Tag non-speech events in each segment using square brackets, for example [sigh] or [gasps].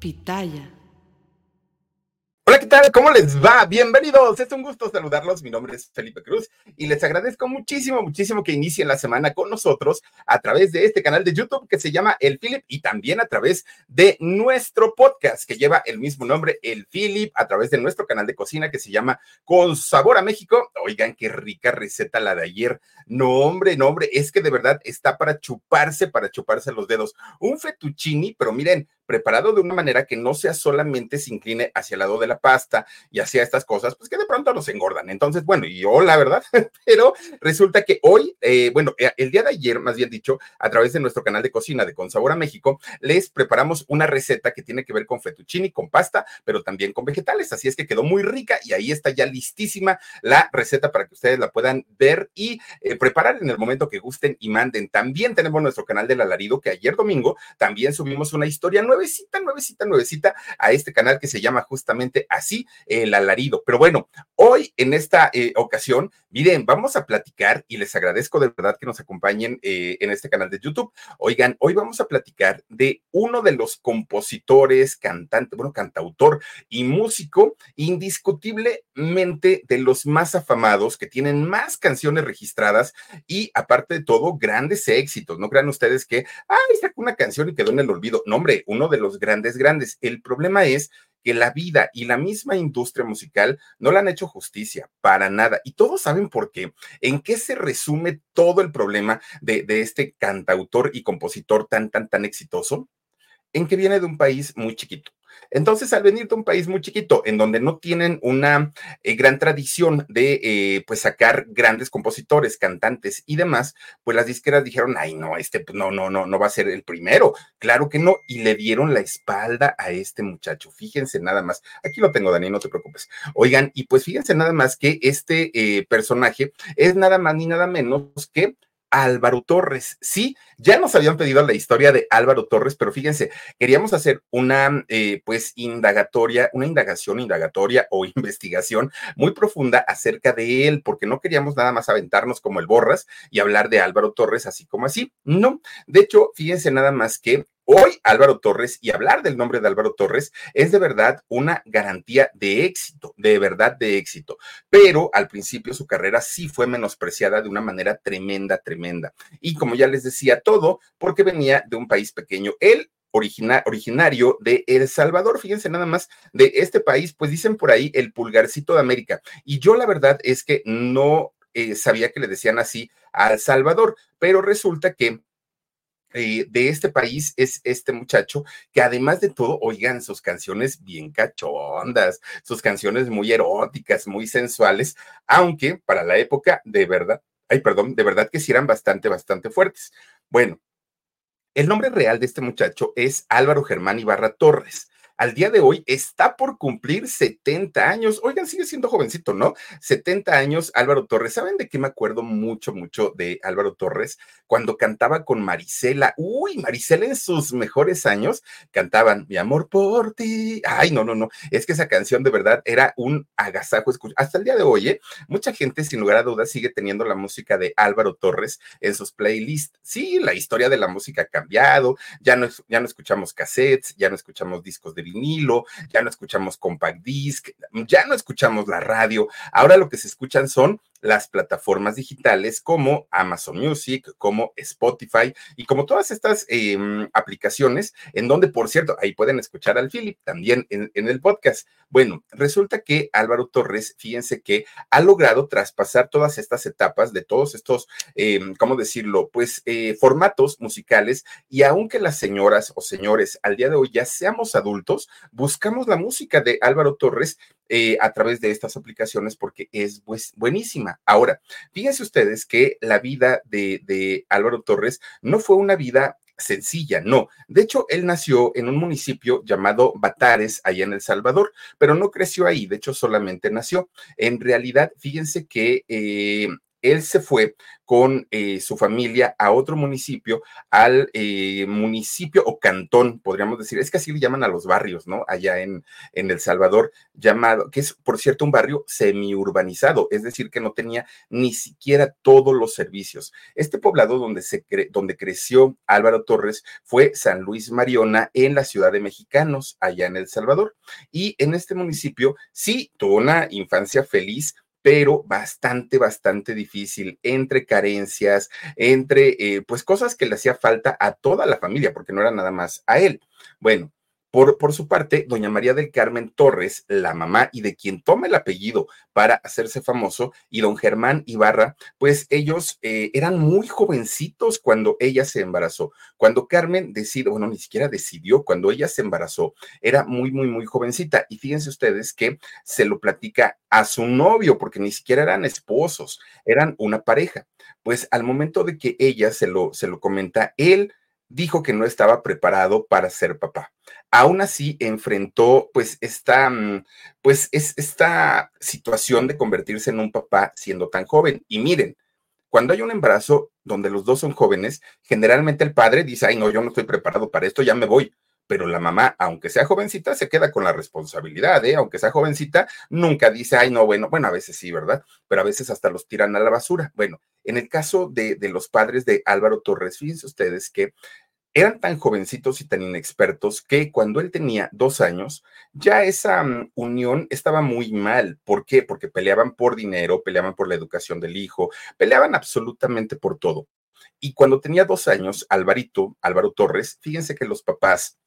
Pitaya. Hola, ¿qué tal? ¿Cómo les va? Bienvenidos. Es un gusto saludarlos. Mi nombre es Felipe Cruz y les agradezco muchísimo, muchísimo que inicien la semana con nosotros a través de este canal de YouTube que se llama El Philip y también a través de nuestro podcast que lleva el mismo nombre, El Philip, a través de nuestro canal de cocina que se llama Con Sabor a México. Oigan, qué rica receta la de ayer. No, hombre, no, hombre, es que de verdad está para chuparse, para chuparse los dedos. Un fettuccini, pero miren, preparado de una manera que no sea solamente se incline hacia el lado de la pasta y hacia estas cosas, pues que de pronto nos engordan. Entonces, bueno, y yo la verdad, [laughs] pero resulta que hoy, eh, bueno, eh, el día de ayer, más bien dicho, a través de nuestro canal de cocina de Con Sabor México, les preparamos una receta que tiene que ver con fettuccini, con pasta, pero también con vegetales. Así es que quedó muy rica y ahí está ya listísima la receta para que ustedes la puedan ver y eh, preparar en el momento que gusten y manden. También tenemos nuestro canal del alarido que ayer domingo también subimos una historia nueva nuevecita, nuevecita, nuevecita a este canal que se llama justamente así, El Alarido. Pero bueno, hoy en esta eh, ocasión, miren, vamos a platicar y les agradezco de verdad que nos acompañen eh, en este canal de YouTube. Oigan, hoy vamos a platicar de uno de los compositores, cantante, bueno, cantautor y músico indiscutiblemente de los más afamados, que tienen más canciones registradas y aparte de todo, grandes éxitos. No crean ustedes que, ay, sacó una canción y quedó en el olvido. No, hombre, uno de los grandes, grandes. El problema es que la vida y la misma industria musical no le han hecho justicia para nada. Y todos saben por qué. ¿En qué se resume todo el problema de, de este cantautor y compositor tan, tan, tan exitoso? En que viene de un país muy chiquito entonces, al venir de un país muy chiquito, en donde no tienen una eh, gran tradición de eh, pues sacar grandes compositores, cantantes y demás, pues las disqueras dijeron, ay, no, este pues, no, no, no, no va a ser el primero. Claro que no. Y le dieron la espalda a este muchacho. Fíjense nada más. Aquí lo tengo, Dani, no te preocupes. Oigan, y pues fíjense nada más que este eh, personaje es nada más ni nada menos que Álvaro Torres. Sí, ya nos habían pedido la historia de Álvaro Torres, pero fíjense, queríamos hacer una, eh, pues, indagatoria, una indagación, indagatoria o [laughs] investigación muy profunda acerca de él, porque no queríamos nada más aventarnos como el Borras y hablar de Álvaro Torres así como así. No, de hecho, fíjense nada más que Hoy Álvaro Torres y hablar del nombre de Álvaro Torres es de verdad una garantía de éxito, de verdad de éxito. Pero al principio su carrera sí fue menospreciada de una manera tremenda, tremenda. Y como ya les decía, todo porque venía de un país pequeño. Él originario de El Salvador. Fíjense nada más de este país, pues dicen por ahí el pulgarcito de América. Y yo la verdad es que no eh, sabía que le decían así a El Salvador, pero resulta que eh, de este país es este muchacho que además de todo, oigan, sus canciones bien cachondas, sus canciones muy eróticas, muy sensuales, aunque para la época de verdad, ay, perdón, de verdad que sí eran bastante, bastante fuertes. Bueno, el nombre real de este muchacho es Álvaro Germán Ibarra Torres al día de hoy está por cumplir 70 años. Oigan, sigue siendo jovencito, ¿no? 70 años Álvaro Torres. ¿Saben de qué me acuerdo mucho, mucho de Álvaro Torres? Cuando cantaba con Marisela. Uy, Marisela en sus mejores años cantaban Mi amor por ti. Ay, no, no, no. Es que esa canción de verdad era un agasajo. Hasta el día de hoy, ¿eh? mucha gente, sin lugar a dudas, sigue teniendo la música de Álvaro Torres en sus playlists. Sí, la historia de la música ha cambiado. Ya no, ya no escuchamos cassettes, ya no escuchamos discos de vinilo, ya no escuchamos compact disc, ya no escuchamos la radio. Ahora lo que se escuchan son las plataformas digitales como Amazon Music, como Spotify y como todas estas em, aplicaciones, en donde, por cierto, ahí pueden escuchar al Philip también en, el podcast. Bueno, resulta que Álvaro Torres, fíjense que ha logrado traspasar todas estas etapas de todos estos, em, ¿cómo decirlo? Pues eh, formatos musicales y aunque las señoras o señores al día de hoy ya seamos adultos, buscamos la música de Álvaro Torres eh, a través de estas aplicaciones porque es buenísima. Ahora, fíjense ustedes que la vida de, de Álvaro Torres no fue una vida sencilla, no. De hecho, él nació en un municipio llamado Batares, allá en El Salvador, pero no creció ahí, de hecho, solamente nació. En realidad, fíjense que eh, él se fue con eh, su familia a otro municipio, al eh, municipio o cantón, podríamos decir, es que así le llaman a los barrios, ¿no? Allá en, en El Salvador, llamado, que es, por cierto, un barrio semi-urbanizado, es decir, que no tenía ni siquiera todos los servicios. Este poblado donde, se donde creció Álvaro Torres fue San Luis Mariona en la ciudad de Mexicanos, allá en El Salvador. Y en este municipio sí tuvo una infancia feliz, pero bastante, bastante difícil, entre carencias, entre eh, pues cosas que le hacía falta a toda la familia, porque no era nada más a él. Bueno, por, su parte, doña María del Carmen Torres, la mamá y de quien toma el apellido para hacerse famoso, y don Germán Ibarra, pues ellos eh, eran muy jovencitos cuando ella se embarazó. Cuando Carmen decidió, bueno, ni siquiera decidió, cuando ella se embarazó, era muy, muy, muy jovencita. Y fíjense ustedes que se lo platica a su novio, porque ni siquiera eran esposos, eran una pareja. Pues al momento de que ella se lo, se lo comenta, él dijo que no estaba preparado para ser papá. Aún así enfrentó pues esta, mm, pues es esta situación de convertirse en un papá siendo tan joven. Y miren, cuando hay un embarazo donde los dos son jóvenes, generalmente el padre dice, ay, no, yo no estoy preparado para esto, ya me voy. Pero la mamá, aunque sea jovencita, se queda con la responsabilidad, ¿eh? Aunque sea jovencita, nunca dice, ay, no, bueno, bueno, a veces sí, ¿verdad? Pero a veces hasta los tiran a la basura. Bueno, en el caso de, de los padres de Álvaro Torres, fíjense ustedes que eran tan jovencitos y tan inexpertos que cuando él tenía dos años, ya esa mm, unión estaba muy mal. ¿Por qué? Porque peleaban por dinero, peleaban por la educación del hijo, peleaban absolutamente por todo. Y cuando tenía dos años, Alvarito, Álvaro Torres, fíjense que los papás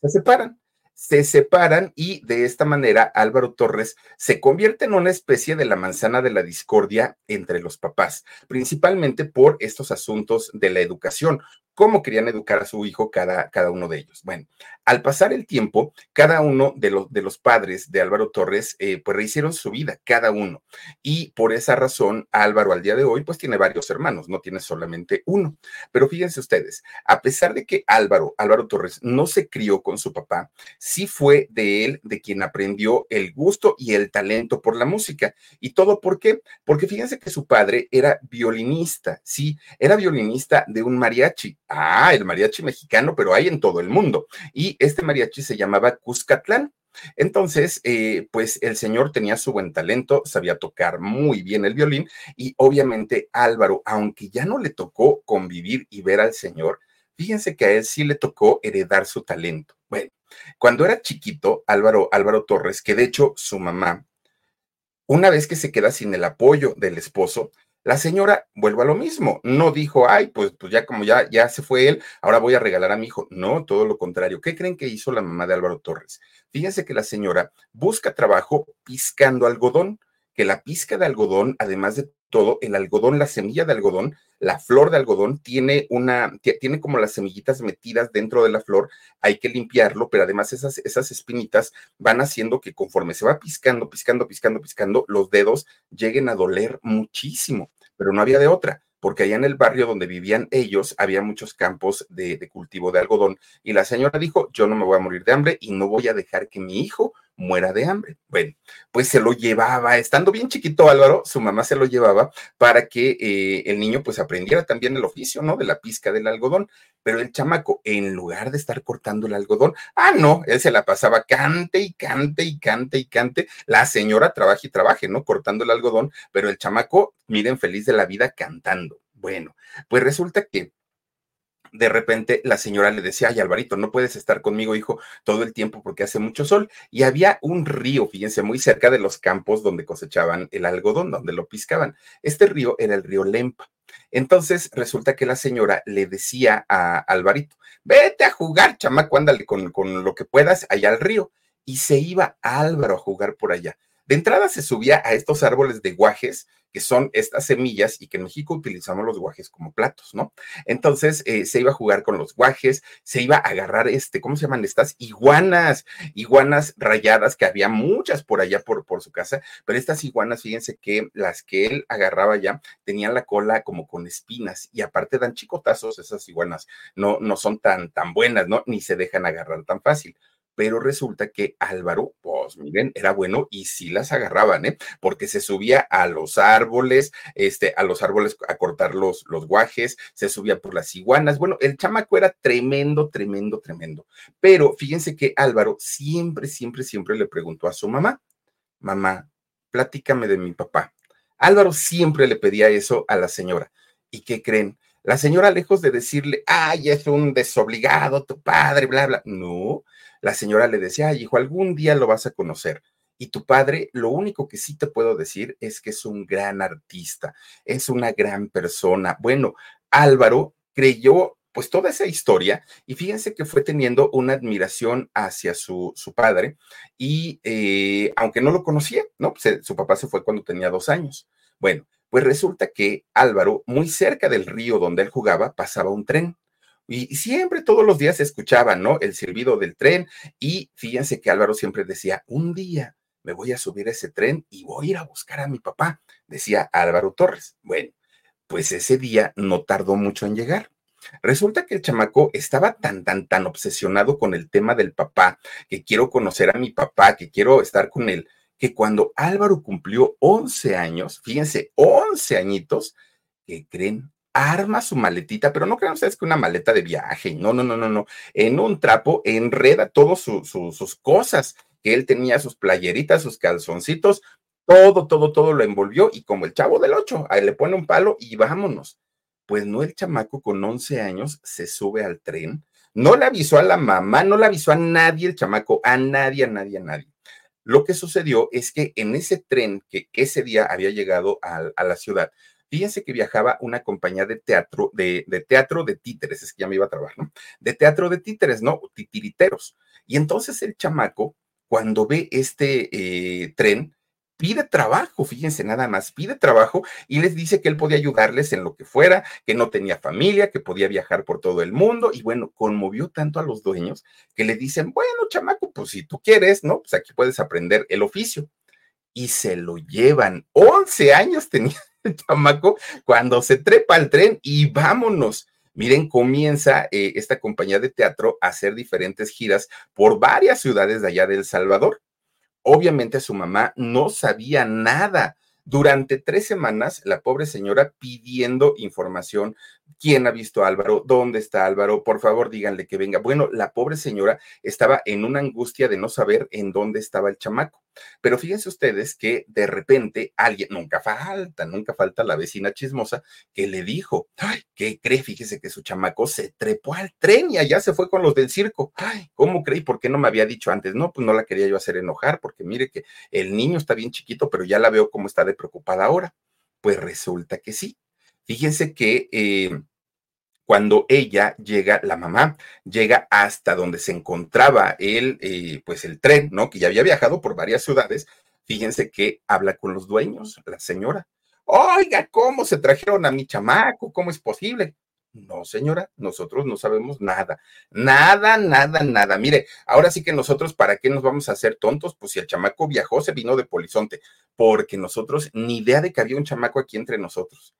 se separan se separan y de esta manera Álvaro Torres se convierte en una especie de la manzana de la discordia entre los papás, principalmente por estos asuntos de la educación cómo querían educar a su hijo cada, cada uno de ellos. Bueno, al pasar el tiempo, cada uno de los, de los padres de Álvaro Torres, eh, pues rehicieron su vida, cada uno. Y por esa razón, Álvaro al día de hoy, pues tiene varios hermanos, no tiene solamente uno. Pero fíjense ustedes, a pesar de que Álvaro, Álvaro Torres, no se crió con su papá, sí fue de él de quien aprendió el gusto y el talento por la música. ¿Y todo por qué? Porque fíjense que su padre era violinista, sí, era violinista de un mariachi Ah, el mariachi mexicano, pero hay en todo el mundo. Y este mariachi se llamaba Cuscatlán. Entonces, eh, pues el señor tenía su buen talento, sabía tocar muy bien el violín y obviamente Álvaro, aunque ya no le tocó convivir y ver al señor, fíjense que a él sí le tocó heredar su talento. Bueno, cuando era chiquito, Álvaro, Álvaro Torres, que de hecho su mamá, una vez que se queda sin el apoyo del esposo, la señora vuelve a lo mismo, no dijo, ay, pues, pues ya como ya, ya se fue él, ahora voy a regalar a mi hijo. No, todo lo contrario. ¿Qué creen que hizo la mamá de Álvaro Torres? Fíjense que la señora busca trabajo piscando algodón, que la pizca de algodón, además de todo, el algodón, la semilla de algodón, la flor de algodón tiene una, tiene como las semillitas metidas dentro de la flor, hay que limpiarlo, pero además esas, esas espinitas van haciendo que conforme se va piscando, piscando, piscando, piscando, los dedos lleguen a doler muchísimo, pero no había de otra porque allá en el barrio donde vivían ellos había muchos campos de, de, cultivo de algodón y la señora dijo, yo no me voy a morir de hambre y no voy a dejar que mi hijo muera de hambre. Bueno, pues se lo llevaba, estando bien chiquito Álvaro, su mamá se lo llevaba para que eh, el niño pues aprendiera también el oficio, ¿no? De la pizca del algodón. Pero el chamaco, en lugar de estar cortando el algodón, ah, no, él se la pasaba cante y cante y cante y cante. La señora trabaja y trabaje, ¿no? Cortando el algodón, pero el chamaco, miren, feliz de la vida cantando. Bueno, pues resulta que de repente la señora le decía, ay Alvarito, no puedes estar conmigo, hijo, todo el tiempo porque hace mucho sol. Y había un río, fíjense, muy cerca de los campos donde cosechaban el algodón, donde lo piscaban. Este río era el río Lempa. Entonces resulta que la señora le decía a Alvarito, vete a jugar, chamaco, ándale con, con lo que puedas allá al río. Y se iba Álvaro a jugar por allá. De entrada se subía a estos árboles de guajes, que son estas semillas y que en México utilizamos los guajes como platos, ¿no? Entonces eh, se iba a jugar con los guajes, se iba a agarrar este, ¿cómo se llaman estas? Iguanas, iguanas rayadas, que había muchas por allá por, por su casa, pero estas iguanas, fíjense que las que él agarraba ya tenían la cola como con espinas y aparte dan chicotazos esas iguanas, no, no son tan, tan buenas, ¿no? Ni se dejan agarrar tan fácil. Pero resulta que Álvaro, pues miren, era bueno y sí las agarraban, ¿eh? Porque se subía a los árboles, este, a los árboles a cortar los, los guajes, se subía por las iguanas. Bueno, el chamaco era tremendo, tremendo, tremendo. Pero fíjense que Álvaro siempre, siempre, siempre le preguntó a su mamá, mamá, platícame de mi papá. Álvaro siempre le pedía eso a la señora. ¿Y qué creen? La señora, lejos de decirle, ay, es un desobligado tu padre, bla, bla, no, la señora le decía, ay, hijo, algún día lo vas a conocer. Y tu padre, lo único que sí te puedo decir es que es un gran artista, es una gran persona. Bueno, Álvaro creyó pues toda esa historia y fíjense que fue teniendo una admiración hacia su, su padre y eh, aunque no lo conocía, ¿no? Pues, su papá se fue cuando tenía dos años. Bueno, pues resulta que Álvaro, muy cerca del río donde él jugaba, pasaba un tren y siempre, todos los días se escuchaba, ¿no? El silbido del tren. Y fíjense que Álvaro siempre decía, un día me voy a subir a ese tren y voy a ir a buscar a mi papá, decía Álvaro Torres. Bueno, pues ese día no tardó mucho en llegar. Resulta que el chamaco estaba tan, tan, tan obsesionado con el tema del papá, que quiero conocer a mi papá, que quiero estar con él, que cuando Álvaro cumplió 11 años, fíjense, 11 añitos, que creen, arma su maletita, pero no crean ustedes que una maleta de viaje, no, no, no, no, no, en un trapo enreda todas sus cosas, que él tenía sus playeritas, sus calzoncitos, todo, todo, todo lo envolvió y como el chavo del 8, ahí le pone un palo y vámonos. Pues no, el chamaco con 11 años se sube al tren, no le avisó a la mamá, no le avisó a nadie el chamaco, a nadie, a nadie, a nadie. Lo que sucedió es que en ese tren que ese día había llegado a la ciudad, Fíjense que viajaba una compañía de teatro, de, teatro de títeres, es que ya me iba a trabajar, ¿no? De teatro de títeres, ¿no? Titiriteros. Y entonces el chamaco, cuando ve este eh, tren, pide trabajo, fíjense nada más, pide trabajo y les dice que él podía ayudarles en lo que fuera, que no tenía familia, que podía viajar por todo el mundo y bueno, conmovió tanto a los dueños que le dicen, bueno, chamaco, pues si tú quieres, ¿no? Pues aquí puedes aprender el oficio. Y se lo llevan, 11 años tenía [laughs] el chamaco cuando se trepa al tren y vámonos. Miren, comienza eh, esta compañía de teatro a hacer diferentes giras por varias ciudades de allá de El Salvador. Obviamente su mamá no sabía nada. Durante tres semanas, la pobre señora pidiendo información ¿Quién ha visto a Álvaro? ¿Dónde está Álvaro? Por favor, díganle que venga. Bueno, la pobre señora estaba en una angustia de no saber en dónde estaba el chamaco. Pero fíjense ustedes que de repente alguien, nunca falta, nunca falta la vecina chismosa, que le dijo, ay, ¿qué cree? Fíjese que su chamaco se trepó al tren y allá se fue con los del circo. Ay, ¿cómo cree? ¿Por qué no me había dicho antes? No, pues no la quería yo hacer enojar, porque mire que el niño está bien chiquito, pero ya la veo cómo está de preocupada ahora. Pues resulta que sí, Fíjense que eh, cuando ella llega, la mamá llega hasta donde se encontraba el, eh, pues el tren, ¿no? Que ya había viajado por varias ciudades. Fíjense que habla con los dueños, la señora. Oiga, ¿cómo se trajeron a mi chamaco? ¿Cómo es posible? No, señora, nosotros no sabemos nada, nada, nada, nada. Mire, ahora sí que nosotros, ¿para qué nos vamos a hacer tontos? Pues si el chamaco viajó, se vino de Polizonte, porque nosotros ni idea de que había un chamaco aquí entre nosotros.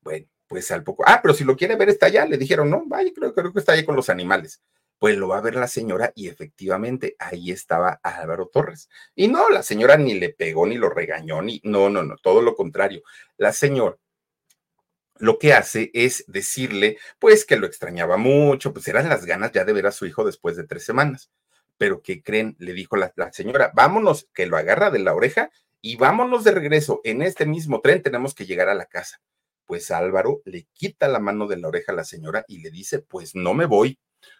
Bueno, pues al poco. Ah, pero si lo quiere ver, está allá. Le dijeron, no, vaya, creo, creo que está ahí con los animales. Pues lo va a ver la señora y efectivamente ahí estaba Álvaro Torres. Y no, la señora ni le pegó, ni lo regañó, ni, no, no, no, todo lo contrario. La señora lo que hace es decirle, pues que lo extrañaba mucho, pues eran las ganas ya de ver a su hijo después de tres semanas. Pero ¿qué creen? Le dijo la, señora, vámonos, que lo agarra de la oreja y vámonos de regreso. En este mismo tren tenemos que llegar a la casa. Pues Álvaro le quita la mano de la oreja a la señora y le dice, pues no me voy.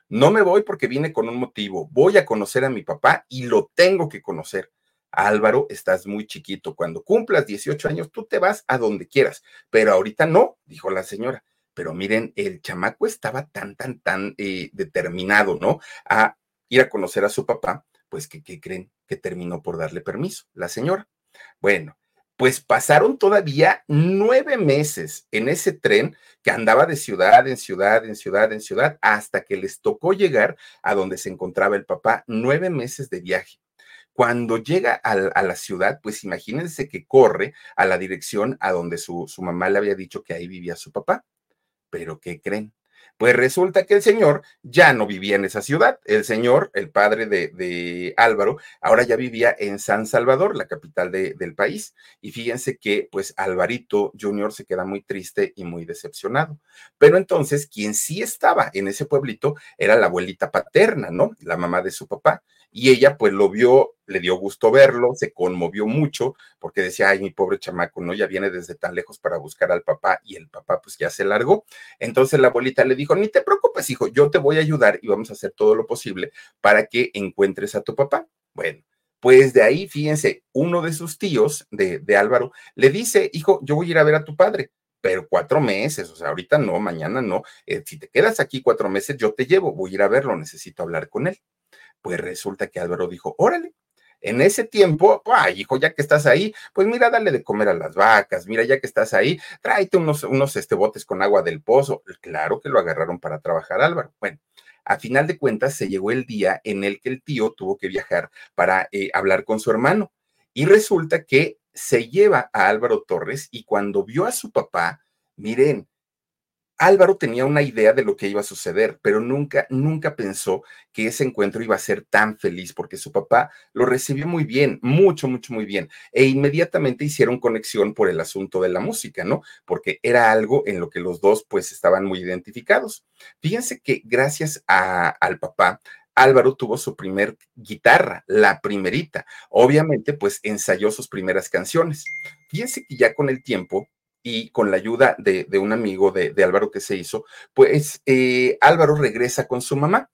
No me voy porque vine con un motivo. Voy a conocer a mi papá y lo tengo que conocer. Álvaro, estás muy chiquito. Cuando cumplas 18 años, tú te vas a donde quieras, pero ahorita no, dijo la señora. Pero miren, el chamaco estaba tan, tan, tan eh, determinado, ¿no? A ir a conocer a su papá, pues que, ¿qué creen? Que terminó por darle permiso, la señora. Bueno, pues pasaron todavía nueve meses en ese tren que andaba de ciudad en ciudad, en ciudad, en ciudad, hasta que les tocó llegar a donde se encontraba el papá, nueve meses de viaje. Cuando llega a, la ciudad, pues imagínense que corre a la dirección a donde su, mamá le había dicho que ahí vivía su papá. Pero ¿qué creen? Pues resulta que el señor ya no vivía en esa ciudad. El señor, el padre de, Álvaro, ahora ya vivía en San Salvador, la capital del país. Y fíjense que pues Alvarito Jr. se queda muy triste y muy decepcionado. Pero entonces quien sí estaba en ese pueblito era la abuelita paterna, ¿no? La mamá de su papá y ella pues lo vio, le dio gusto verlo, se conmovió mucho porque decía, ay, mi pobre chamaco, ¿no? Ya viene desde tan lejos para buscar al papá y el papá pues ya se largó. Entonces la abuelita le dijo, ni te preocupes, hijo, yo te voy a ayudar y vamos a hacer todo lo posible para que encuentres a tu papá. Bueno. Pues de ahí, fíjense, uno de sus tíos de, de Álvaro le dice, hijo, yo voy a ir a ver a tu padre pero cuatro meses, o sea, ahorita no, mañana no. Eh, si te quedas aquí cuatro meses, yo te llevo, voy a ir a verlo, necesito hablar con él. Pues resulta que Álvaro dijo, órale. En ese tiempo, ay, hijo, ya que estás ahí, pues mira, dale de comer a las vacas, mira, ya que estás ahí, tráete unos, unos este, botes con agua del pozo. Claro que lo agarraron para trabajar, Álvaro. Bueno, a final de cuentas se llegó el día en el que el tío tuvo que viajar para eh, hablar con su hermano. Y resulta que se lleva a Álvaro Torres y cuando vio a su papá, miren, Álvaro tenía una idea de lo que iba a suceder, pero nunca, nunca pensó que ese encuentro iba a ser tan feliz, porque su papá lo recibió muy bien, mucho, mucho, muy bien, e inmediatamente hicieron conexión por el asunto de la música, ¿no? Porque era algo en lo que los dos pues estaban muy identificados. Fíjense que gracias al papá, Álvaro tuvo su primer guitarra, la primerita. Obviamente, pues ensayó sus primeras canciones. Fíjense que ya con el tiempo y con la ayuda de, un amigo de, Álvaro que se hizo, pues eh, Álvaro regresa con su mamá.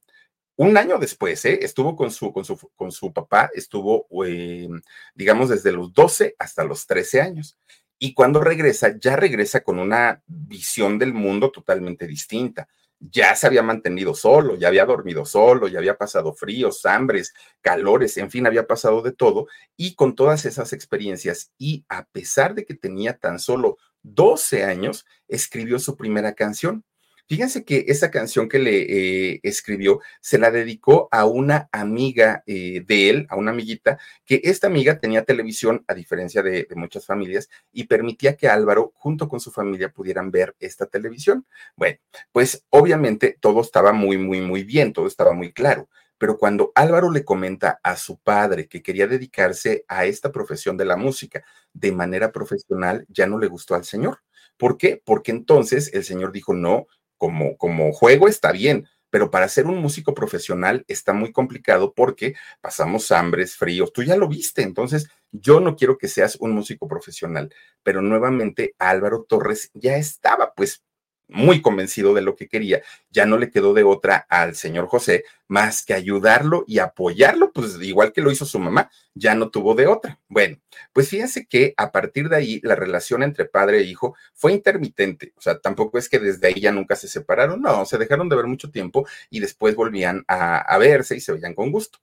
Un año después, ¿eh? estuvo con su, con, su, con su papá, estuvo, eh, digamos, desde los 12 hasta los 13 años. Y cuando regresa, ya regresa con una visión del mundo totalmente distinta. Ya se había mantenido solo, ya había dormido solo, ya había pasado fríos, hambres, calores, en fin, había pasado de todo. Y con todas esas experiencias, y a pesar de que tenía tan solo 12 años, escribió su primera canción. Fíjense que esa canción que le eh, escribió se la dedicó a una amiga eh, de él, a una amiguita, que esta amiga tenía televisión, a diferencia de, de, muchas familias, y permitía que Álvaro, junto con su familia, pudieran ver esta televisión. Bueno, pues obviamente todo estaba muy, muy, muy bien, todo estaba muy claro. Pero cuando Álvaro le comenta a su padre que quería dedicarse a esta profesión de la música de manera profesional, ya no le gustó al señor. ¿Por qué? Porque entonces el señor dijo, no, como, como juego está bien, pero para ser un músico profesional está muy complicado porque pasamos hambres, fríos, tú ya lo viste, entonces yo no quiero que seas un músico profesional, pero nuevamente Álvaro Torres ya estaba pues muy convencido de lo que quería, ya no le quedó de otra al señor José más que ayudarlo y apoyarlo, pues igual que lo hizo su mamá, ya no tuvo de otra. Bueno, pues fíjense que a partir de ahí la relación entre padre e hijo fue intermitente, o sea, tampoco es que desde ahí ya nunca se separaron, no, se dejaron de ver mucho tiempo y después volvían a, a verse y se veían con gusto.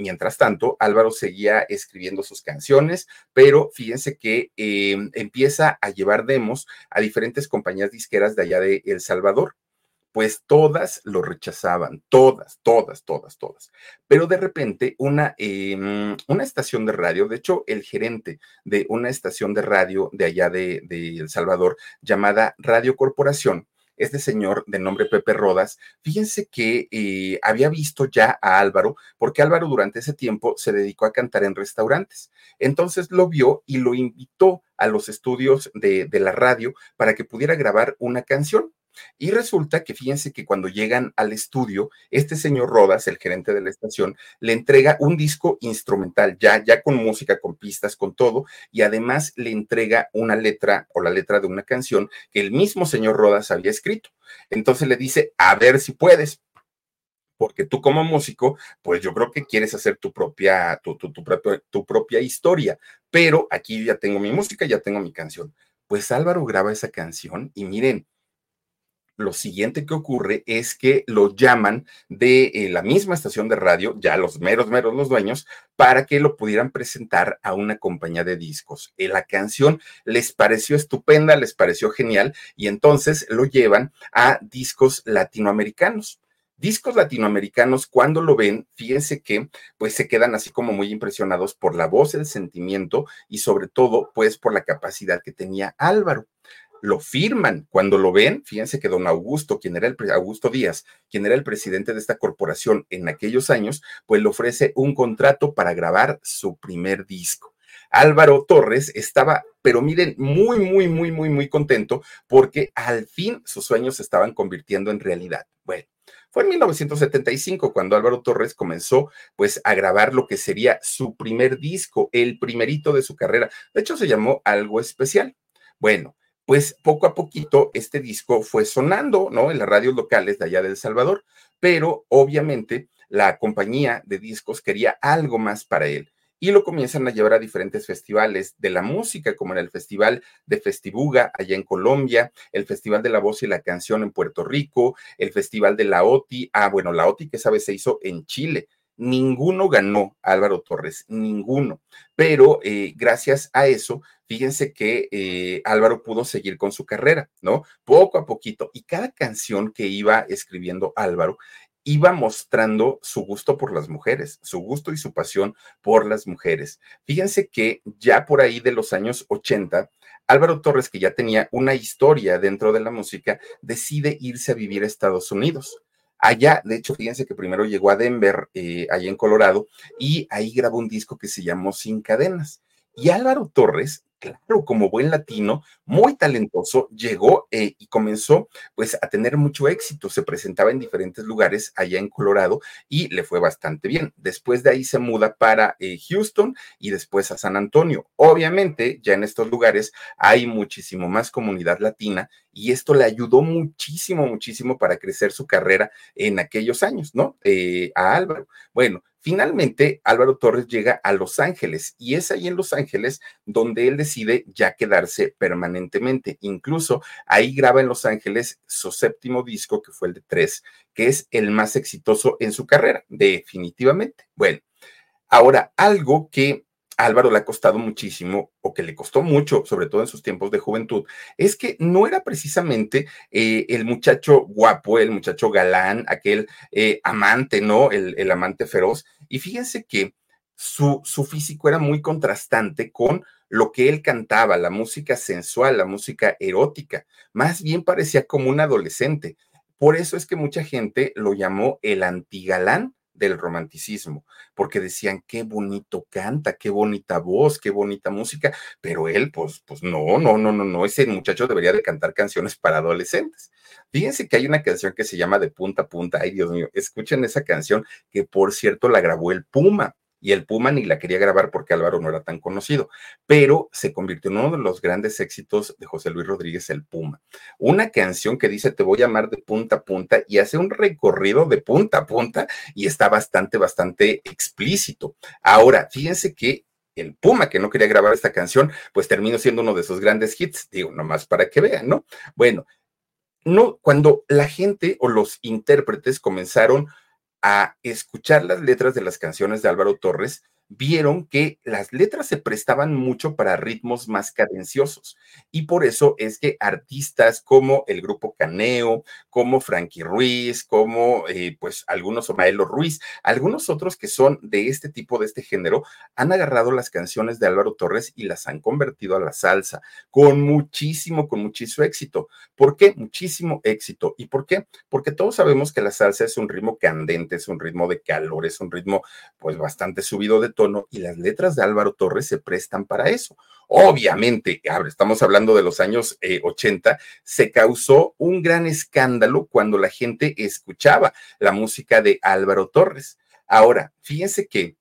Mientras tanto, Álvaro seguía escribiendo sus canciones, pero fíjense que eh, empieza a llevar demos a diferentes compañías disqueras de allá de El Salvador. Pues todas lo rechazaban, todas, todas, todas, todas. Pero de repente una, em, una estación de radio, de hecho el gerente de una estación de radio de allá de El Salvador llamada Radio Corporación, este señor de nombre Pepe Rodas, fíjense que eh, había visto ya a Álvaro, porque Álvaro durante ese tiempo se dedicó a cantar en restaurantes. Entonces lo vio y lo invitó a los estudios de, de la radio para que pudiera grabar una canción. Y resulta que fíjense que cuando llegan al estudio, este señor Rodas, el gerente de la estación, le entrega un disco instrumental, ya, ya con música, con pistas, con todo, y además le entrega una letra o la letra de una canción que el mismo señor Rodas había escrito. Entonces le dice, a ver si puedes porque tú como músico, pues yo creo que quieres hacer tu propia, tu, tu, tu, tu propia historia, pero aquí ya tengo mi música, ya tengo mi canción. Pues Álvaro graba esa canción y miren, lo siguiente que ocurre es que lo llaman de eh, la misma estación de radio, ya los meros, meros los dueños, para que lo pudieran presentar a una compañía de discos. Eh, la canción les pareció estupenda, les pareció genial y entonces lo llevan a discos latinoamericanos discos latinoamericanos, cuando lo ven, fíjense que pues se quedan así como muy impresionados por la voz, el sentimiento y sobre todo pues por la capacidad que tenía Álvaro. Lo firman. Cuando lo ven, fíjense que don Augusto, quien era el Augusto Díaz, quien era el presidente de esta corporación en aquellos años, pues le ofrece un contrato para grabar su primer disco. Álvaro Torres estaba, pero miren, muy, muy, muy, muy, muy contento porque al fin sus sueños se estaban convirtiendo en realidad. Bueno, fue en 1975 cuando Álvaro Torres comenzó pues a grabar lo que sería su primer disco, el primerito de su carrera. De hecho se llamó Algo Especial. Bueno, pues poco a poquito este disco fue sonando, ¿no? En las radios locales de allá de El Salvador, pero obviamente la compañía de discos quería algo más para él y lo comienzan a llevar a diferentes festivales de la música, como en el Festival de Festibuga allá en Colombia, el Festival de la Voz y la Canción en Puerto Rico, el Festival de la OTI, ah, bueno, la OTI que esa vez se hizo en Chile. Ninguno ganó Álvaro Torres, ninguno. Pero eh, gracias a eso, fíjense que eh, Álvaro pudo seguir con su carrera, ¿no? Poco a poquito. Y cada canción que iba escribiendo Álvaro iba mostrando su gusto por las mujeres, su gusto y su pasión por las mujeres. Fíjense que ya por ahí de los años 80, Álvaro Torres, que ya tenía una historia dentro de la música, decide irse a vivir a Estados Unidos. Allá, de hecho, fíjense que primero llegó a Denver, eh, allá en Colorado, y ahí grabó un disco que se llamó Sin Cadenas. Y Álvaro Torres claro, como buen latino, muy talentoso, llegó eh, y comenzó pues a tener mucho éxito. Se presentaba en diferentes lugares allá en Colorado y le fue bastante bien. Después de ahí se muda para eh, Houston y después a San Antonio. Obviamente, ya en estos lugares hay muchísimo más comunidad latina y esto le ayudó muchísimo, muchísimo para crecer su carrera en aquellos años, ¿no? Eh, a Álvaro. Bueno, Finalmente, Álvaro Torres llega a Los Ángeles y es ahí en Los Ángeles donde él decide ya quedarse permanentemente. Incluso ahí graba en Los Ángeles su séptimo disco, que fue el de tres, que es el más exitoso en su carrera, definitivamente. Bueno, ahora algo que Álvaro le ha costado muchísimo, o que le costó mucho, sobre todo en sus tiempos de juventud, es que no era precisamente eh, el muchacho guapo, el muchacho galán, aquel eh, amante, ¿no? El, el, amante feroz. Y fíjense que su, su físico era muy contrastante con lo que él cantaba, la música sensual, la música erótica. Más bien parecía como un adolescente. Por eso es que mucha gente lo llamó el antigalán del romanticismo, porque decían, qué bonito canta, qué bonita voz, qué bonita música, pero él, pues, pues no, no, no, no, no, ese muchacho debería de cantar canciones para adolescentes. Fíjense que hay una canción que se llama De punta a punta, ay Dios mío, escuchen esa canción que por cierto la grabó el Puma, y el Puma ni la quería grabar porque Álvaro no era tan conocido, pero se convirtió en uno de los grandes éxitos de José Luis Rodríguez, el Puma. Una canción que dice te voy a amar de punta a punta y hace un recorrido de punta a punta y está bastante, bastante explícito. Ahora, fíjense que el Puma, que no quería grabar esta canción, pues terminó siendo uno de sus grandes hits, digo, nomás para que vean, ¿no? Bueno, no, cuando la gente o los intérpretes comenzaron a escuchar las letras de las canciones de Álvaro Torres, vieron que las letras se prestaban mucho para ritmos más cadenciosos. Y por eso es que artistas como el grupo Caneo, como Frankie Ruiz, como eh, pues algunos Maelo Ruiz, algunos otros que son de este tipo, de este género, han agarrado las canciones de Álvaro Torres y las han convertido a la salsa con muchísimo, con muchísimo éxito. ¿Por qué? Muchísimo éxito. ¿Y por qué? Porque todos sabemos que la salsa es un ritmo candente, es un ritmo de calor, es un ritmo pues bastante subido de y las letras de Álvaro Torres se prestan para eso. Obviamente, estamos hablando de los años 80, eh, se causó un gran escándalo cuando la gente escuchaba la música de Álvaro Torres. Ahora, fíjense que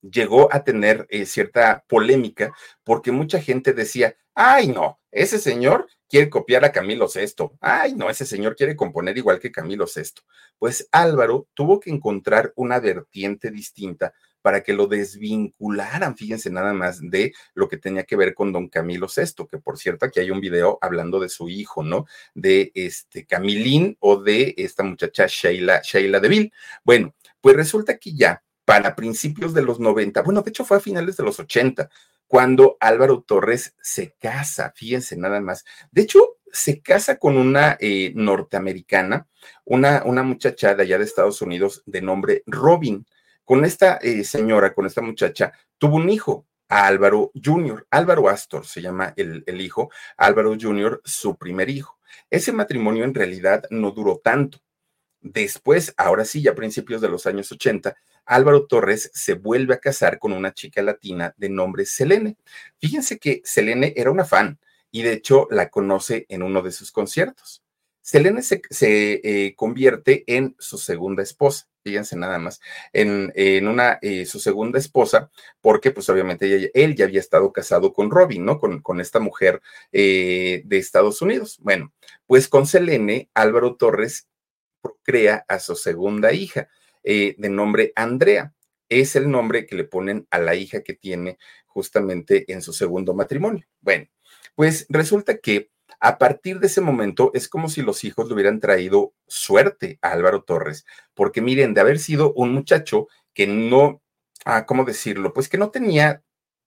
llegó a tener eh, cierta polémica porque mucha gente decía, ay no, ese señor quiere copiar a Camilo VI, ay no, ese señor quiere componer igual que Camilo VI. Pues Álvaro tuvo que encontrar una vertiente distinta para que lo desvincularan, fíjense nada más, de lo que tenía que ver con don Camilo VI, que por cierto aquí hay un video hablando de su hijo, ¿no? De este Camilín o de esta muchacha Sheila, Sheila Deville. Bueno, pues resulta que ya para principios de los 90, bueno, de hecho fue a finales de los 80, cuando Álvaro Torres se casa, fíjense nada más. De hecho, se casa con una eh, norteamericana, una, una muchacha de allá de Estados Unidos de nombre Robin con esta eh, señora, con esta muchacha, tuvo un hijo, Álvaro Jr., Álvaro Astor se llama el, el hijo, Álvaro Jr., su primer hijo. Ese matrimonio en realidad no duró tanto. Después, ahora sí, ya a principios de los años 80, Álvaro Torres se vuelve a casar con una chica latina de nombre Selene. Fíjense que Selene era una fan y de hecho la conoce en uno de sus conciertos. Selene se, eh, convierte en su segunda esposa, fíjense nada más, en, una, eh, su segunda esposa, porque pues obviamente él ya había estado casado con Robin, ¿no? Con, con esta mujer eh, de Estados Unidos. Bueno, pues con Selene, Álvaro Torres crea a su segunda hija, de nombre Andrea. Es el nombre que le ponen a la hija que tiene justamente en su segundo matrimonio. Bueno, pues resulta que a partir de ese momento es como si los hijos le hubieran traído suerte a Álvaro Torres, porque miren, de haber sido un muchacho que no, ah, ¿cómo decirlo? Pues que no tenía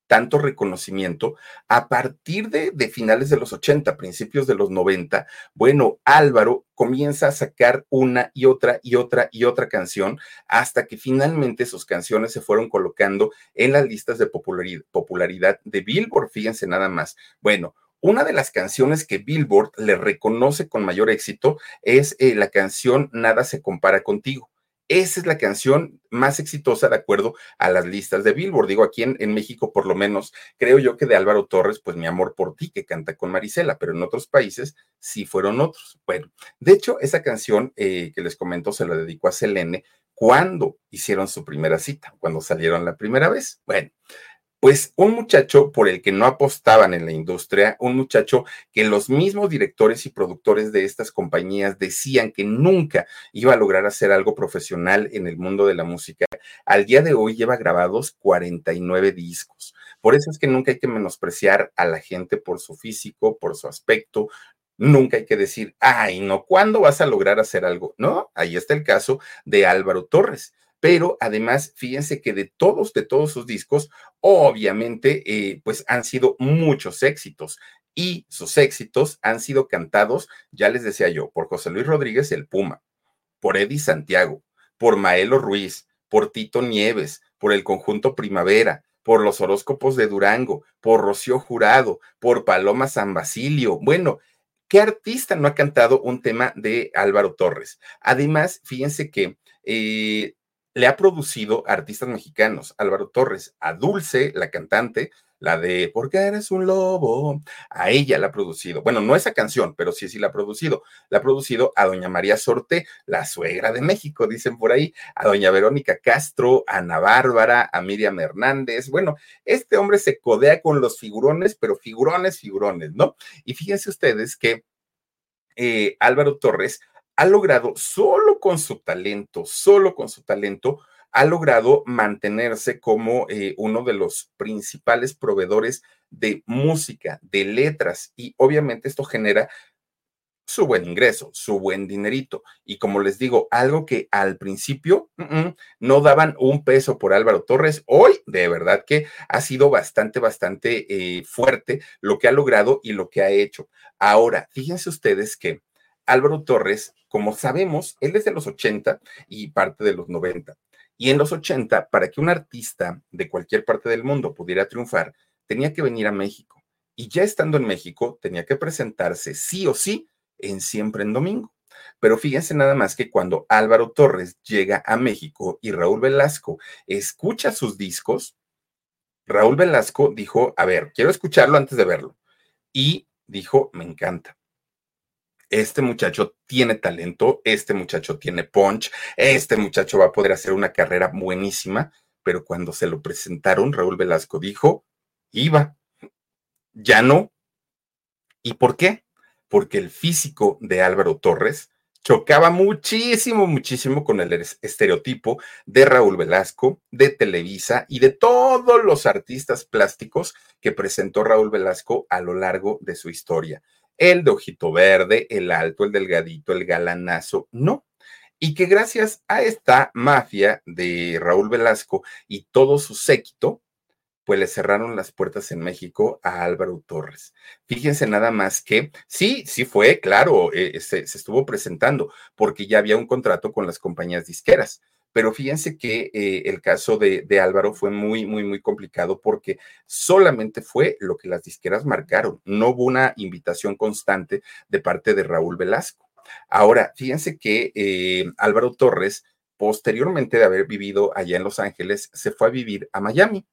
tanto reconocimiento a partir de, de, finales de los 80, principios de los 90, bueno, Álvaro comienza a sacar una y otra y otra y otra canción hasta que finalmente sus canciones se fueron colocando en las listas de popularidad, popularidad de Billboard, fíjense nada más. Bueno, una de las canciones que Billboard le reconoce con mayor éxito es eh, la canción Nada se compara contigo. Esa es la canción más exitosa de acuerdo a las listas de Billboard. Digo, aquí en, México, por lo menos, creo yo que de Álvaro Torres, pues mi amor por ti, que canta con Marisela, pero en otros países sí fueron otros. Bueno, de hecho, esa canción eh, que les comento se la dedicó a Selene cuando hicieron su primera cita, cuando salieron la primera vez. Bueno, pues un muchacho por el que no apostaban en la industria, un muchacho que los mismos directores y productores de estas compañías decían que nunca iba a lograr hacer algo profesional en el mundo de la música, al día de hoy lleva grabados 49 discos. Por eso es que nunca hay que menospreciar a la gente por su físico, por su aspecto, Nunca hay que decir, ay, no, ¿cuándo vas a lograr hacer algo? No, ahí está el caso de Álvaro Torres pero además, fíjense que de todos, de todos sus discos, obviamente, eh, pues han sido muchos éxitos y sus éxitos han sido cantados, ya les decía yo, por José Luis Rodríguez el Puma, por Eddie Santiago, por Maelo Ruiz, por Tito Nieves, por el conjunto Primavera, por los horóscopos de Durango, por Rocío Jurado, por Paloma San Basilio. Bueno, ¿qué artista no ha cantado un tema de Álvaro Torres? Además, fíjense que eh, le ha producido artistas mexicanos, Álvaro Torres, a Dulce, la cantante, la de Porque eres un lobo, a ella la ha producido. Bueno, no esa canción, pero sí, sí la ha producido. La ha producido a doña María Sorte, la suegra de México, dicen por ahí, a doña Verónica Castro, a Ana Bárbara, a Miriam Hernández. Bueno, este hombre se codea con los figurones, pero figurones, figurones, ¿no? Y fíjense ustedes que eh, Álvaro Torres ha logrado solo con su talento, solo con su talento, ha logrado mantenerse como eh, uno de los principales proveedores de música, de letras, y obviamente esto genera su buen ingreso, su buen dinerito. Y como les digo, algo que al principio no daban un peso por Álvaro Torres, hoy de verdad que ha sido bastante, bastante eh, fuerte lo que ha logrado y lo que ha hecho. Ahora, fíjense ustedes que Álvaro Torres, como sabemos, él es de los 80 y parte de los 90. Y en los 80, para que un artista de cualquier parte del mundo pudiera triunfar, tenía que venir a México. Y ya estando en México, tenía que presentarse sí o sí en Siempre en Domingo. Pero fíjense nada más que cuando Álvaro Torres llega a México y Raúl Velasco escucha sus discos, Raúl Velasco dijo, a ver, quiero escucharlo antes de verlo. Y dijo, me encanta este muchacho tiene talento, este muchacho tiene punch, este muchacho va a poder hacer una carrera buenísima, pero cuando se lo presentaron, Raúl Velasco dijo, iba, ya no. ¿Y por qué? Porque el físico de Álvaro Torres chocaba muchísimo, muchísimo con el estereotipo de Raúl Velasco, de Televisa y de todos los artistas plásticos que presentó Raúl Velasco a lo largo de su historia el de ojito verde, el alto, el delgadito, el galanazo, no. Y que gracias a esta mafia de Raúl Velasco y todo su séquito, pues le cerraron las puertas en México a Álvaro Torres. Fíjense nada más que sí, sí fue, claro, eh, se, se estuvo presentando porque ya había un contrato con las compañías disqueras, Pero fíjense que eh, el caso de, de, Álvaro fue muy, muy, muy complicado porque solamente fue lo que las disqueras marcaron. No hubo una invitación constante de parte de Raúl Velasco. Ahora, fíjense que eh, Álvaro Torres, posteriormente de haber vivido allá en Los Ángeles, se fue a vivir a Miami.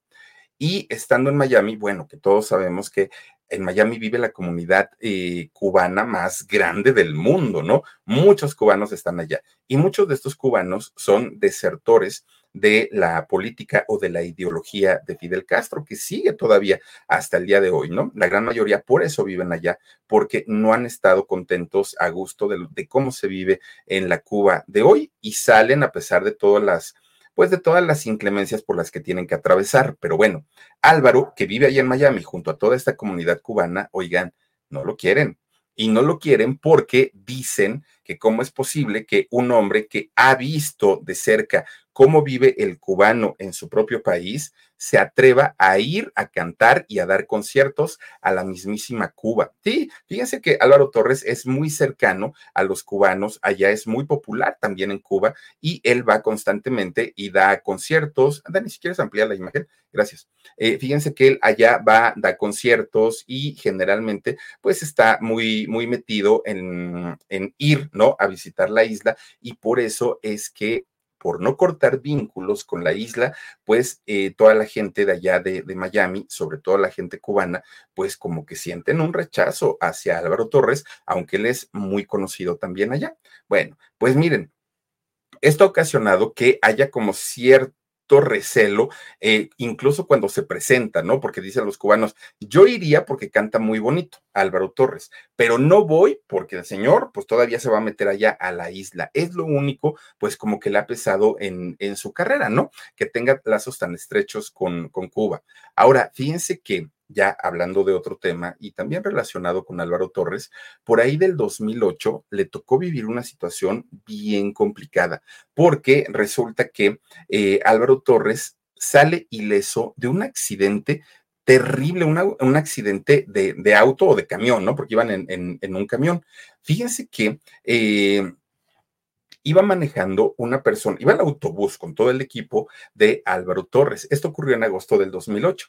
Y estando en Miami, bueno, que todos sabemos que en Miami vive la comunidad eh, cubana más grande del mundo, ¿no? Muchos cubanos están allá y muchos de estos cubanos son desertores de la política o de la ideología de Fidel Castro, que sigue todavía hasta el día de hoy, ¿no? La gran mayoría por eso viven allá, porque no han estado contentos a gusto de, de cómo se vive en la Cuba de hoy y salen a pesar de todas las pues de todas las inclemencias por las que tienen que atravesar. Pero bueno, Álvaro, que vive allá en Miami junto a toda esta comunidad cubana, oigan, no lo quieren. Y no lo quieren porque dicen que cómo es posible que un hombre que ha visto de cerca cómo vive el cubano en su propio país, se atreva a ir a cantar y a dar conciertos a la mismísima Cuba. Sí, fíjense que Álvaro Torres es muy cercano a los cubanos, allá es muy popular también en Cuba y él va constantemente y da conciertos. Dani, si quieres ampliar la imagen, gracias. Eh, fíjense que él allá va, da conciertos y generalmente pues está muy, muy metido en, en ir, ¿no? A visitar la isla y por eso es que por no cortar vínculos con la isla, pues eh, toda la gente de allá de, de, Miami, sobre todo la gente cubana, pues como que sienten un rechazo hacia Álvaro Torres, aunque él es muy conocido también allá. Bueno, pues miren, esto ha ocasionado que haya como cierto recelo, eh, incluso cuando se presenta, ¿no? Porque dicen los cubanos, yo iría porque canta muy bonito, Álvaro Torres, pero no voy porque el señor, pues todavía se va a meter allá a la isla. Es lo único, pues como que le ha pesado en, en su carrera, ¿no? Que tenga lazos tan estrechos con, con Cuba. Ahora, fíjense que ya hablando de otro tema y también relacionado con Álvaro Torres, por ahí del 2008 le tocó vivir una situación bien complicada, porque resulta que eh, Álvaro Torres sale ileso de un accidente terrible, un accidente de, de, auto o de camión, ¿no? Porque iban en, en, un camión. Fíjense que eh, iba manejando una persona, iba el autobús con todo el equipo de Álvaro Torres. Esto ocurrió en agosto del 2008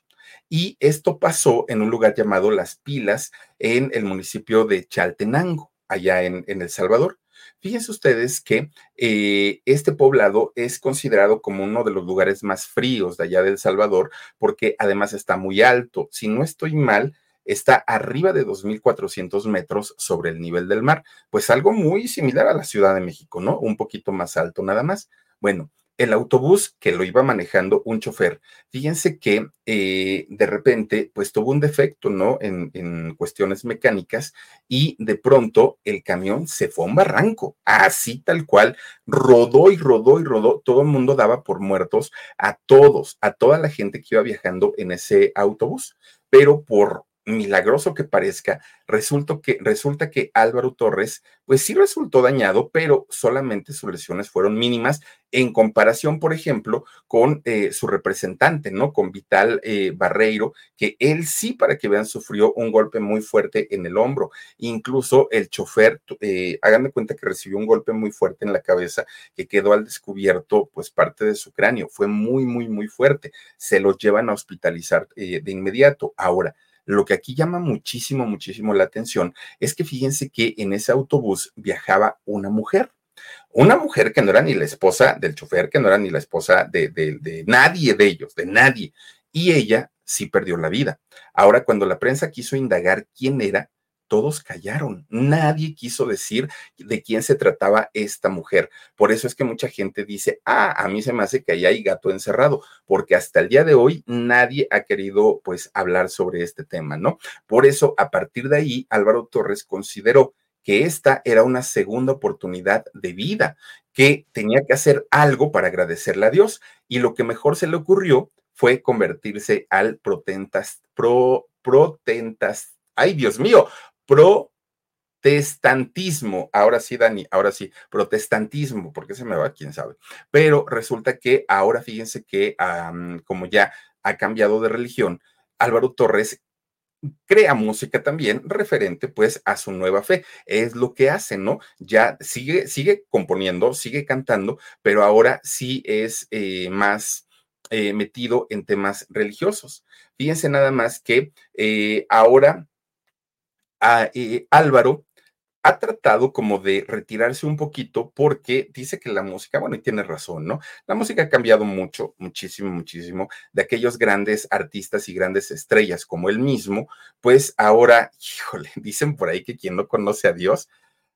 y esto pasó en un lugar llamado Las Pilas en el municipio de Chaltenango, allá en, en El Salvador. Fíjense ustedes que eh, este poblado es considerado como uno de los lugares más fríos de allá de El Salvador porque además está muy alto. Si no estoy mal, está arriba de 2.400 metros sobre el nivel del mar, pues algo muy similar a la Ciudad de México, ¿no? Un poquito más alto nada más. Bueno, el autobús que lo iba manejando un chofer, fíjense que eh, de repente, pues tuvo un defecto, ¿no? En, en, cuestiones mecánicas y de pronto el camión se fue a un barranco, así tal cual, rodó y rodó y rodó, todo el mundo daba por muertos a todos, a toda la gente que iba viajando en ese autobús, pero por milagroso que parezca, resulta que, resulta que Álvaro Torres, pues sí resultó dañado, pero solamente sus lesiones fueron mínimas en comparación, por ejemplo, con eh, su representante, ¿no? Con Vital eh, Barreiro, que él sí, para que vean, sufrió un golpe muy fuerte en el hombro. Incluso el chofer, eh, háganme cuenta que recibió un golpe muy fuerte en la cabeza, que quedó al descubierto, pues parte de su cráneo. Fue muy, muy, muy fuerte. Se los llevan a hospitalizar eh, de inmediato. Ahora, lo que aquí llama muchísimo, muchísimo la atención es que fíjense que en ese autobús viajaba una mujer. Una mujer que no era ni la esposa del chofer, que no era ni la esposa de, de, nadie de ellos, de nadie. Y ella sí perdió la vida. Ahora, cuando la prensa quiso indagar quién era, todos callaron. Nadie quiso decir de quién se trataba esta mujer. Por eso es que mucha gente dice, ah, a mí se me hace que ahí hay gato encerrado, porque hasta el día de hoy nadie ha querido pues hablar sobre este tema, ¿no? Por eso, a partir de ahí, Álvaro Torres consideró que esta era una segunda oportunidad de vida, que tenía que hacer algo para agradecerle a Dios. Y lo que mejor se le ocurrió fue convertirse al protentas, pro, protentas, ay Dios mío, protestantismo. Ahora sí, Dani, ahora sí, protestantismo, porque se me va, quién sabe. Pero resulta que ahora fíjense que como ya ha cambiado de religión, Álvaro Torres crea música también referente pues a su nueva fe. Es lo que hace, ¿no? Ya sigue, sigue componiendo, sigue cantando, pero ahora sí es eh, más eh, metido en temas religiosos. Fíjense nada más que eh, ahora a, Álvaro ha tratado como de retirarse un poquito porque dice que la música, bueno, y tiene razón, ¿no? La música ha cambiado mucho, muchísimo, muchísimo de aquellos grandes artistas y grandes estrellas como él mismo, pues ahora, híjole, [laughs] dicen por ahí que quien no conoce a Dios,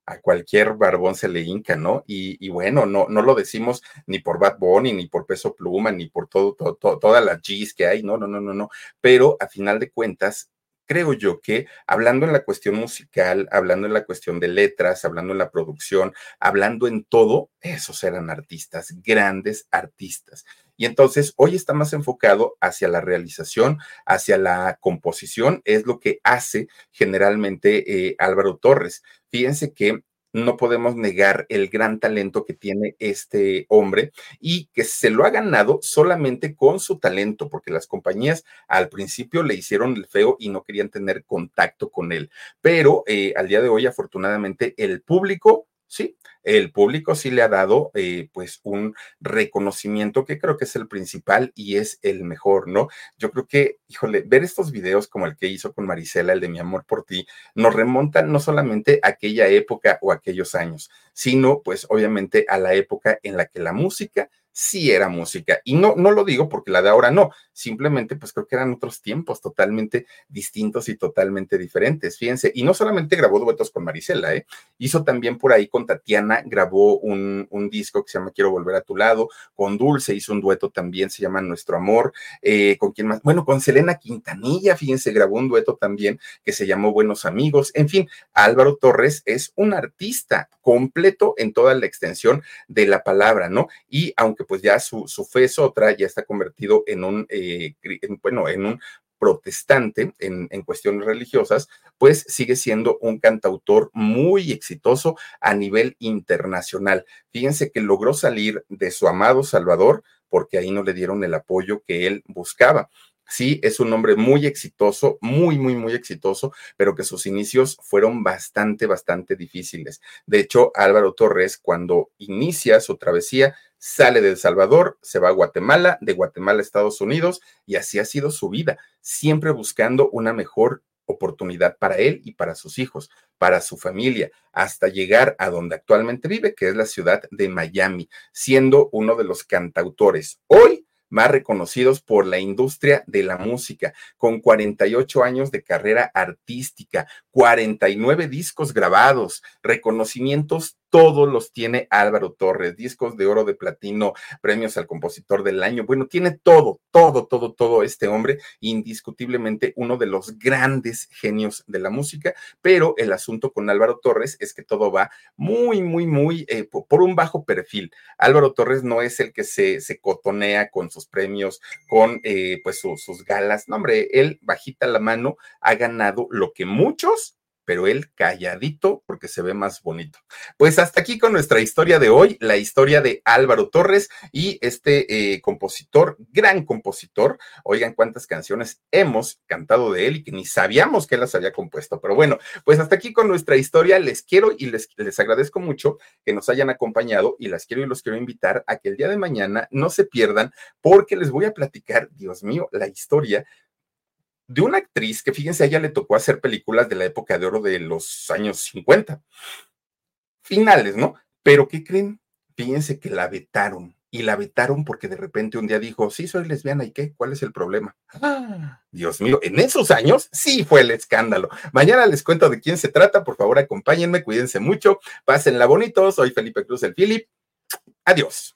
a cualquier barbón se le hinca, ¿no? Y, bueno, no, no lo decimos ni por Bad Bunny, ni por Peso Pluma, ni por todo, todo, todo todas las G's que hay, no, no, no, no, no, pero a final de cuentas, creo yo que hablando en la cuestión musical, hablando en la cuestión de letras, hablando en la producción, hablando en todo, esos eran artistas, grandes artistas. Y entonces hoy está más enfocado hacia la realización, hacia la composición, es lo que hace generalmente eh, Álvaro Torres. Fíjense que no podemos negar el gran talento que tiene este hombre y que se lo ha ganado solamente con su talento, porque las compañías al principio le hicieron el feo y no querían tener contacto con él. Pero eh, al día de hoy, afortunadamente, el público sí, el público sí le ha dado eh, pues un reconocimiento que creo que es el principal y es el mejor, ¿no? Yo creo que, híjole, ver estos videos como el que hizo con Marisela, el de Mi Amor por ti, nos remontan no solamente a aquella época o aquellos años, sino pues obviamente a la época en la que la música sí era música. Y no, no lo digo porque la de ahora no, simplemente pues creo que eran otros tiempos totalmente distintos y totalmente diferentes. Fíjense, y no solamente grabó duetos con Marisela, ¿eh? hizo también por ahí con Tatiana, grabó un, un, disco que se llama Quiero Volver a tu lado, con Dulce hizo un dueto también, se llama Nuestro Amor, eh, con quién más, bueno, con Selena Quintanilla, fíjense, grabó un dueto también que se llamó Buenos Amigos, en fin, Álvaro Torres es un artista completo en toda la extensión de la palabra, ¿no? Y aunque pues ya su, fe es otra, ya está convertido en un, eh, bueno, en un protestante en, en, cuestiones religiosas, pues sigue siendo un cantautor muy exitoso a nivel internacional. Fíjense que logró salir de su amado Salvador porque ahí no le dieron el apoyo que él buscaba. Sí, es un hombre muy exitoso, muy, muy, muy exitoso, pero que sus inicios fueron bastante, bastante difíciles. De hecho, Álvaro Torres, cuando inicia su travesía, sale de El Salvador, se va a Guatemala, de Guatemala a Estados Unidos, y así ha sido su vida, siempre buscando una mejor oportunidad para él y para sus hijos, para su familia, hasta llegar a donde actualmente vive, que es la ciudad de Miami, siendo uno de los cantautores. Hoy más reconocidos por la industria de la música, con 48 años de carrera artística, 49 discos grabados, reconocimientos todos los tiene Álvaro Torres, discos de oro, de platino, premios al compositor del año. Bueno, tiene todo, todo, todo, todo este hombre, indiscutiblemente uno de los grandes genios de la música, pero el asunto con Álvaro Torres es que todo va muy, muy, muy eh, por un bajo perfil. Álvaro Torres no es el que se, se cotonea con sus premios, con eh, pues sus galas. No, hombre, él bajita la mano, ha ganado lo que muchos pero él calladito porque se ve más bonito. Pues hasta aquí con nuestra historia de hoy, la historia de Álvaro Torres y este eh, compositor, gran compositor. Oigan cuántas canciones hemos cantado de él y que ni sabíamos que él las había compuesto. Pero bueno, pues hasta aquí con nuestra historia. Les quiero y les, les agradezco mucho que nos hayan acompañado y las quiero y los quiero invitar a que el día de mañana no se pierdan porque les voy a platicar, Dios mío, la historia de una actriz que fíjense, a ella le tocó hacer películas de la época de oro de los años 50, finales, ¿no? Pero ¿qué creen? Fíjense que la vetaron y la vetaron porque de repente un día dijo, sí, soy lesbiana, ¿y qué? ¿Cuál es el problema? [gasps] Dios mío, en esos años sí fue el escándalo. Mañana les cuento de quién se trata, por favor acompáñenme, cuídense mucho, pásenla bonito, soy Felipe Cruz el Philip. Adiós.